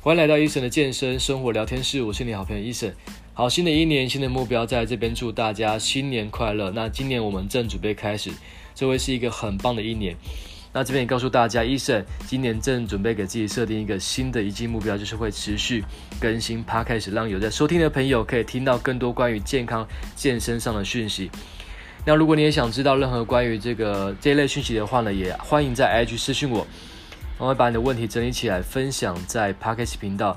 欢迎来到 Eason 的健身生活聊天室，我是你好朋友 Eason。好，新的一年，新的目标，在这边祝大家新年快乐。那今年我们正准备开始，这会是一个很棒的一年。那这边也告诉大家，Eason 今年正准备给自己设定一个新的一季目标，就是会持续更新 Podcast，让有在收听的朋友可以听到更多关于健康健身上的讯息。那如果你也想知道任何关于这个这一类讯息的话呢，也欢迎在 IG 私讯我。我会把你的问题整理起来，分享在 Podcast 频道。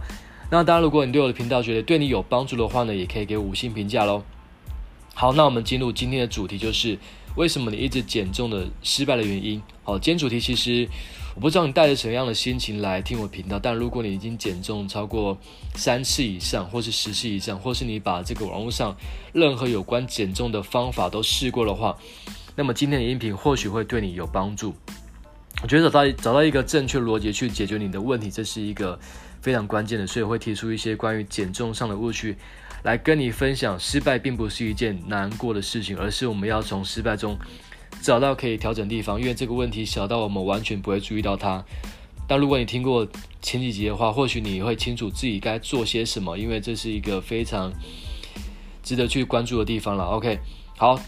那当然，如果你对我的频道觉得对你有帮助的话呢，也可以给五星评价喽。好，那我们进入今天的主题，就是为什么你一直减重的失败的原因。好，今天主题其实我不知道你带着什么样的心情来听我频道，但如果你已经减重超过三次以上，或是十次以上，或是你把这个网络上任何有关减重的方法都试过的话，那么今天的音频或许会对你有帮助。我觉得找到找到一个正确逻辑去解决你的问题，这是一个非常关键的，所以我会提出一些关于减重上的误区，来跟你分享。失败并不是一件难过的事情，而是我们要从失败中找到可以调整地方。因为这个问题小到我们完全不会注意到它，但如果你听过前几集的话，或许你会清楚自己该做些什么，因为这是一个非常值得去关注的地方了。OK，好。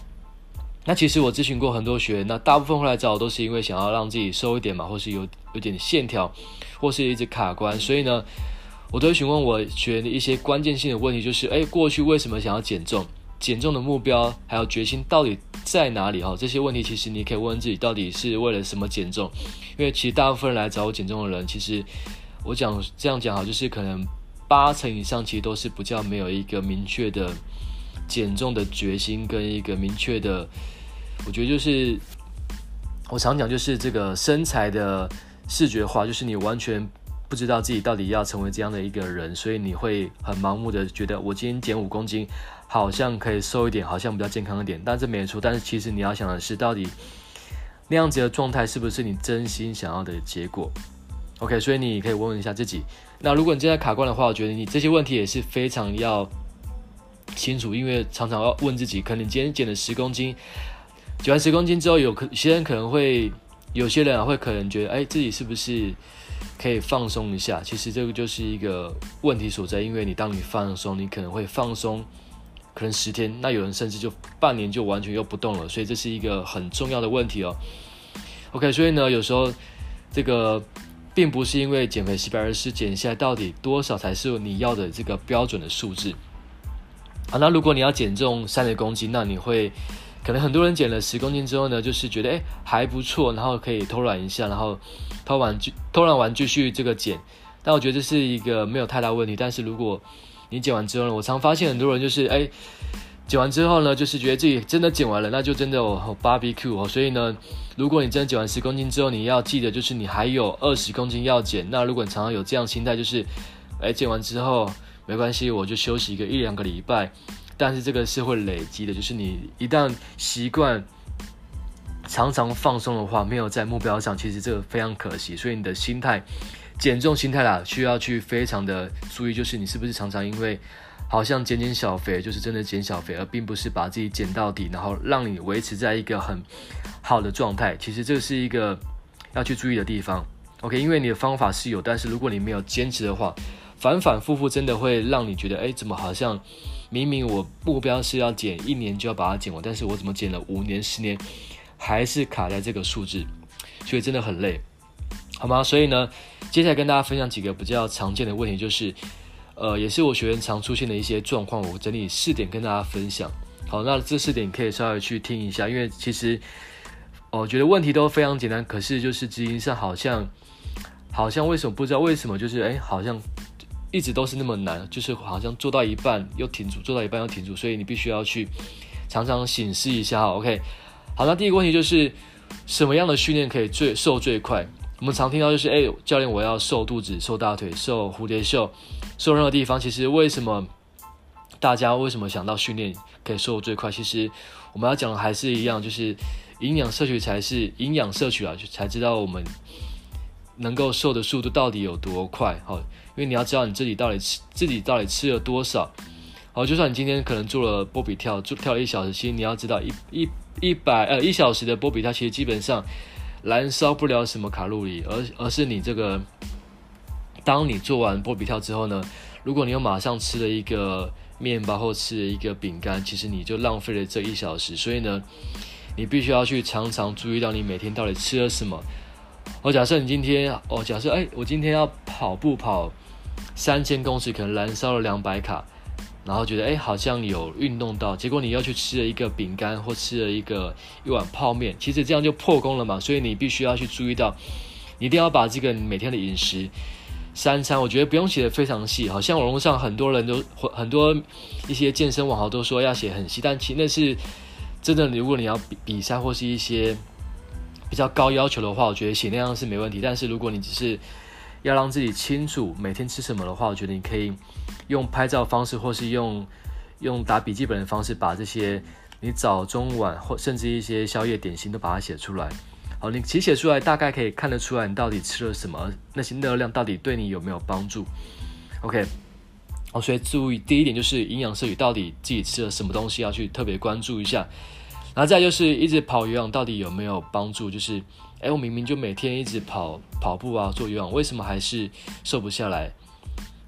那其实我咨询过很多学员，那大部分会来找我都是因为想要让自己瘦一点嘛，或是有有点线条，或是一直卡关，所以呢，我都会询问我学员的一些关键性的问题，就是诶，过去为什么想要减重？减重的目标还有决心到底在哪里？哈，这些问题其实你可以问问自己，到底是为了什么减重？因为其实大部分人来找我减重的人，其实我讲这样讲哈，就是可能八成以上其实都是比较没有一个明确的。减重的决心跟一个明确的，我觉得就是我常讲，就是这个身材的视觉化，就是你完全不知道自己到底要成为这样的一个人，所以你会很盲目的觉得，我今天减五公斤，好像可以瘦一点，好像比较健康一点，但这没错。但是其实你要想的是，到底那样子的状态是不是你真心想要的结果？OK，所以你可以问问一下自己。那如果你正在卡关的话，我觉得你这些问题也是非常要。清楚，因为常常要问自己，可能今天减了十公斤，减完十公斤之后，有可些人可能会，有些人啊会可能觉得，哎，自己是不是可以放松一下？其实这个就是一个问题所在，因为你当你放松，你可能会放松，可能十天，那有人甚至就半年就完全又不动了，所以这是一个很重要的问题哦。OK，所以呢，有时候这个并不是因为减肥失败，而是减下来到底多少才是你要的这个标准的数字。好，那如果你要减重三十公斤，那你会可能很多人减了十公斤之后呢，就是觉得哎还不错，然后可以偷懒一下，然后偷完就偷懒完继续这个减。但我觉得这是一个没有太大问题。但是如果你减完之后呢，我常发现很多人就是哎减完之后呢，就是觉得自己真的减完了，那就真的哦 barbecue 哦。所以呢，如果你真的减完十公斤之后，你要记得就是你还有二十公斤要减。那如果你常常有这样心态，就是哎减完之后。没关系，我就休息一个一两个礼拜，但是这个是会累积的，就是你一旦习惯常常放松的话，没有在目标上，其实这个非常可惜。所以你的心态，减重心态啦，需要去非常的注意，就是你是不是常常因为好像减减小肥，就是真的减小肥，而并不是把自己减到底，然后让你维持在一个很好的状态。其实这是一个要去注意的地方。OK，因为你的方法是有，但是如果你没有坚持的话。反反复复真的会让你觉得，哎，怎么好像明明我目标是要减一年就要把它减完，但是我怎么减了五年、十年，还是卡在这个数字，所以真的很累，好吗？所以呢，接下来跟大家分享几个比较常见的问题，就是，呃，也是我学员常出现的一些状况，我整理四点跟大家分享。好，那这四点可以稍微去听一下，因为其实我觉得问题都非常简单，可是就是执行上好像好像为什么不知道为什么，就是哎，好像。一直都是那么难，就是好像做到一半又停住，做到一半又停住，所以你必须要去常常醒思一下。OK，好，那第一个问题就是什么样的训练可以最瘦最快？我们常听到就是，哎，教练，我要瘦肚子、瘦大腿、瘦蝴蝶袖、瘦任何地方。其实为什么大家为什么想到训练可以瘦最快？其实我们要讲的还是一样，就是营养摄取才是营养摄取啊，才知道我们能够瘦的速度到底有多快。好。因为你要知道你自己到底吃自己到底吃了多少，好，就算你今天可能做了波比跳，做跳了一小时，其实你要知道一一一百呃一小时的波比跳，其实基本上燃烧不了什么卡路里，而而是你这个当你做完波比跳之后呢，如果你又马上吃了一个面包或吃了一个饼干，其实你就浪费了这一小时。所以呢，你必须要去常常注意到你每天到底吃了什么。我假设你今天，哦，假设哎，我今天要跑步跑三千公尺，可能燃烧了两百卡，然后觉得哎，好像有运动到，结果你要去吃了一个饼干或吃了一个一碗泡面，其实这样就破功了嘛。所以你必须要去注意到，一定要把这个每天的饮食三餐，我觉得不用写得非常细，好像网络上很多人都很多一些健身网红都说要写很细，但其那是真的。如果你要比比赛或是一些。比较高要求的话，我觉得写那样是没问题。但是如果你只是要让自己清楚每天吃什么的话，我觉得你可以用拍照方式，或是用用打笔记本的方式，把这些你早中晚或甚至一些宵夜点心都把它写出来。好，你其实写出来，大概可以看得出来你到底吃了什么，那些热量到底对你有没有帮助。OK，好，所以注意第一点就是营养摄取到底自己吃了什么东西，要去特别关注一下。然后再就是一直跑有氧到底有没有帮助？就是，哎，我明明就每天一直跑跑步啊，做有氧，为什么还是瘦不下来？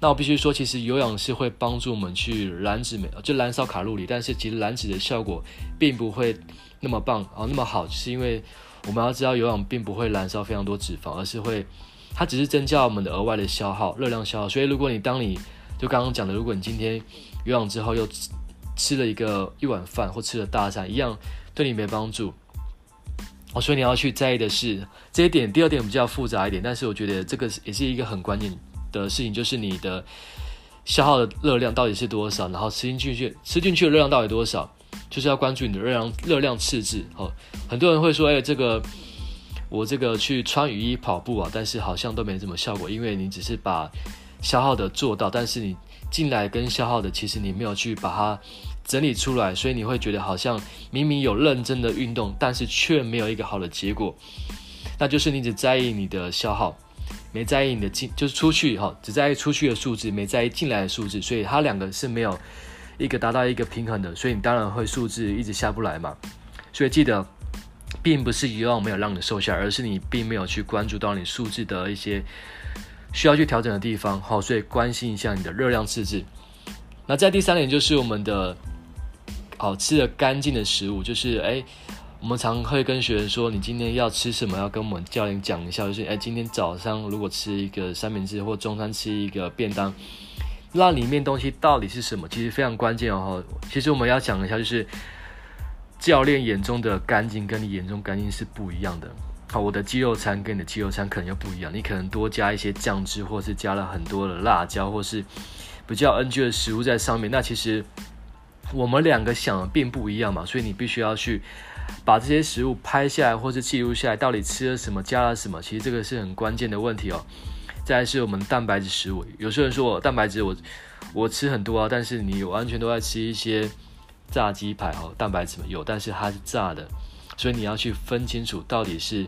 那我必须说，其实有氧是会帮助我们去燃脂，就燃烧卡路里，但是其实燃脂的效果并不会那么棒啊，那么好，就是因为我们要知道有氧并不会燃烧非常多脂肪，而是会，它只是增加我们的额外的消耗，热量消耗。所以如果你当你就刚刚讲的，如果你今天有氧之后又吃了一个一碗饭或吃了大餐，一样对你没帮助。哦，所以你要去在意的是这一点。第二点比较复杂一点，但是我觉得这个也是一个很关键的事情，就是你的消耗的热量到底是多少，然后吃进去吃进去的热量到底多少，就是要关注你的热量热量赤字。哦，很多人会说，哎，这个我这个去穿雨衣跑步啊，但是好像都没什么效果，因为你只是把消耗的做到，但是你。进来跟消耗的，其实你没有去把它整理出来，所以你会觉得好像明明有认真的运动，但是却没有一个好的结果。那就是你只在意你的消耗，没在意你的进，就是出去哈，只在意出去的数字，没在意进来的数字，所以它两个是没有一个达到一个平衡的，所以你当然会数字一直下不来嘛。所以记得，并不是遗忘没有让你瘦下，而是你并没有去关注到你数字的一些。需要去调整的地方，好，所以关心一下你的热量赤字。那在第三点就是我们的好吃的干净的食物，就是哎，我们常会跟学员说，你今天要吃什么，要跟我们教练讲一下，就是哎，今天早上如果吃一个三明治或中餐吃一个便当，那里面东西到底是什么？其实非常关键哦。其实我们要讲一下，就是教练眼中的干净跟你眼中干净是不一样的。好，我的鸡肉餐跟你的鸡肉餐可能又不一样，你可能多加一些酱汁，或是加了很多的辣椒，或是比较 NG 的食物在上面。那其实我们两个想的并不一样嘛，所以你必须要去把这些食物拍下来，或是记录下来，到底吃了什么，加了什么。其实这个是很关键的问题哦。再来是我们蛋白质食物，有些人说我蛋白质我我吃很多啊，但是你完全都在吃一些炸鸡排哦，蛋白质有，但是它是炸的。所以你要去分清楚到底是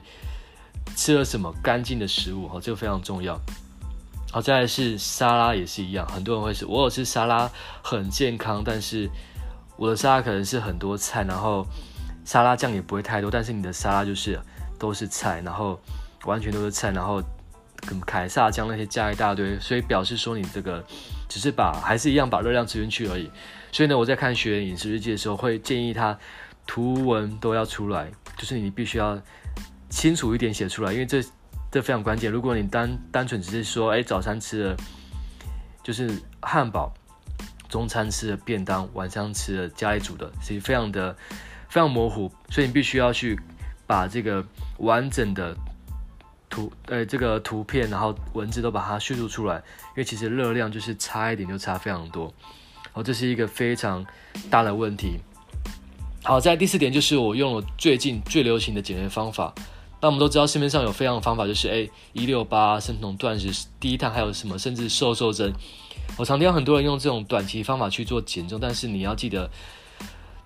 吃了什么干净的食物，哈，这个非常重要。好，再来是沙拉也是一样，很多人会说，我有吃沙拉很健康，但是我的沙拉可能是很多菜，然后沙拉酱也不会太多，但是你的沙拉就是都是菜，然后完全都是菜，然后跟凯撒酱那些加一大堆，所以表示说你这个只是把还是一样把热量吃进去而已。所以呢，我在看学员饮食日记的时候，会建议他。图文都要出来，就是你必须要清楚一点写出来，因为这这非常关键。如果你单单纯只是说，哎，早餐吃了就是汉堡，中餐吃了便当，晚上吃了家里煮的，其实非常的非常模糊。所以你必须要去把这个完整的图，呃，这个图片，然后文字都把它叙述出来，因为其实热量就是差一点就差非常多。哦，这是一个非常大的问题。好，在第四点就是我用了最近最流行的减肥方法。那我们都知道市面上有非常的方法，就是哎一六八、生酮断食、低碳，还有什么甚至瘦瘦针。我常听到很多人用这种短期方法去做减重，但是你要记得，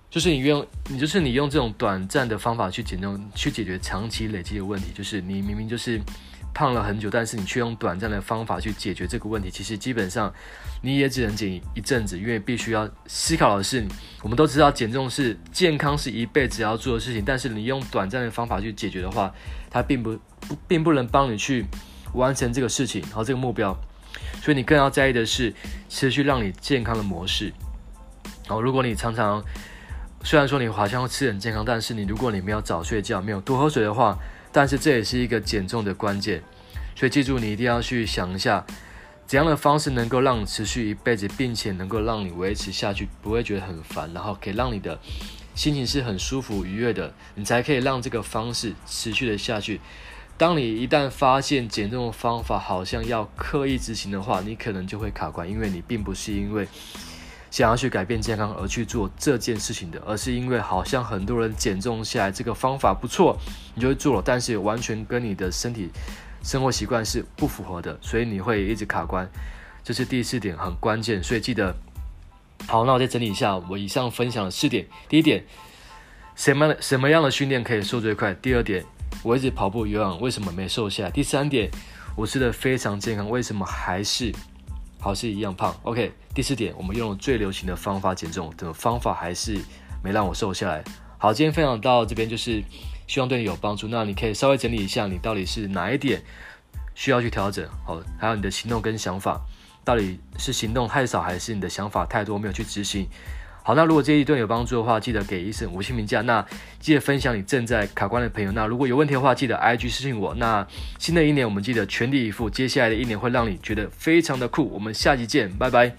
就是你用你就是你用这种短暂的方法去减重，去解决长期累积的问题，就是你明明就是。胖了很久，但是你却用短暂的方法去解决这个问题，其实基本上你也只能减一阵子，因为必须要思考的是，我们都知道减重是健康是一辈子要做的事情，但是你用短暂的方法去解决的话，它并不并不能帮你去完成这个事情，然后这个目标。所以你更要在意的是持续让你健康的模式。哦，如果你常常虽然说你好像吃很健康，但是你如果你没有早睡觉，没有多喝水的话，但是这也是一个减重的关键。所以记住，你一定要去想一下，怎样的方式能够让你持续一辈子，并且能够让你维持下去，不会觉得很烦，然后可以让你的心情是很舒服愉悦的，你才可以让这个方式持续的下去。当你一旦发现减重的方法好像要刻意执行的话，你可能就会卡关，因为你并不是因为想要去改变健康而去做这件事情的，而是因为好像很多人减重下来这个方法不错，你就会做了，但是完全跟你的身体生活习惯是不符合的，所以你会一直卡关。这是第四点，很关键，所以记得。好，那我再整理一下我以上分享的四点。第一点，什么什么样的训练可以瘦最快？第二点。我一直跑步、有氧，为什么没瘦下来？第三点，我吃的非常健康，为什么还是还是一样胖？OK，第四点，我们用了最流行的方法减重，的方法还是没让我瘦下来。好，今天分享到这边，就是希望对你有帮助。那你可以稍微整理一下，你到底是哪一点需要去调整？好，还有你的行动跟想法，到底是行动太少，还是你的想法太多没有去执行？好，那如果这一段有帮助的话，记得给医生五星评价。那记得分享你正在卡关的朋友。那如果有问题的话，记得 IG 私信我。那新的一年，我们记得全力以赴。接下来的一年会让你觉得非常的酷。我们下期见，拜拜。